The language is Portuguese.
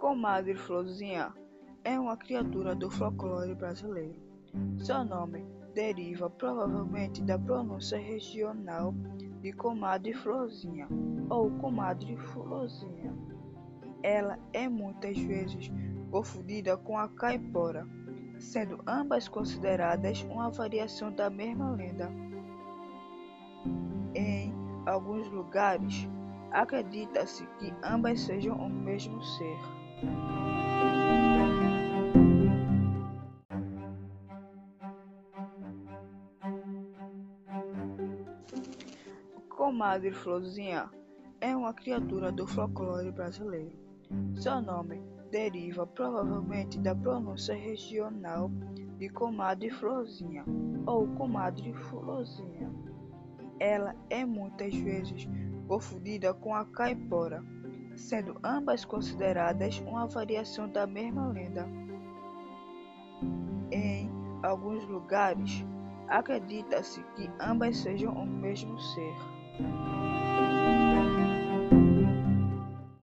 Comadre Florzinha é uma criatura do folclore brasileiro. Seu nome deriva provavelmente da pronúncia regional de Comadre Florzinha ou Comadre Florzinha. Ela é muitas vezes confundida com a caipora, sendo ambas consideradas uma variação da mesma lenda. Em alguns lugares, acredita-se que ambas sejam o mesmo ser. Comadre Florzinha é uma criatura do folclore brasileiro. Seu nome deriva provavelmente da pronúncia regional de Comadre Florzinha ou Comadre Florzinha. Ela é muitas vezes confundida com a caipora, sendo ambas consideradas uma variação da mesma lenda. Em alguns lugares, acredita-se que ambas sejam o mesmo ser.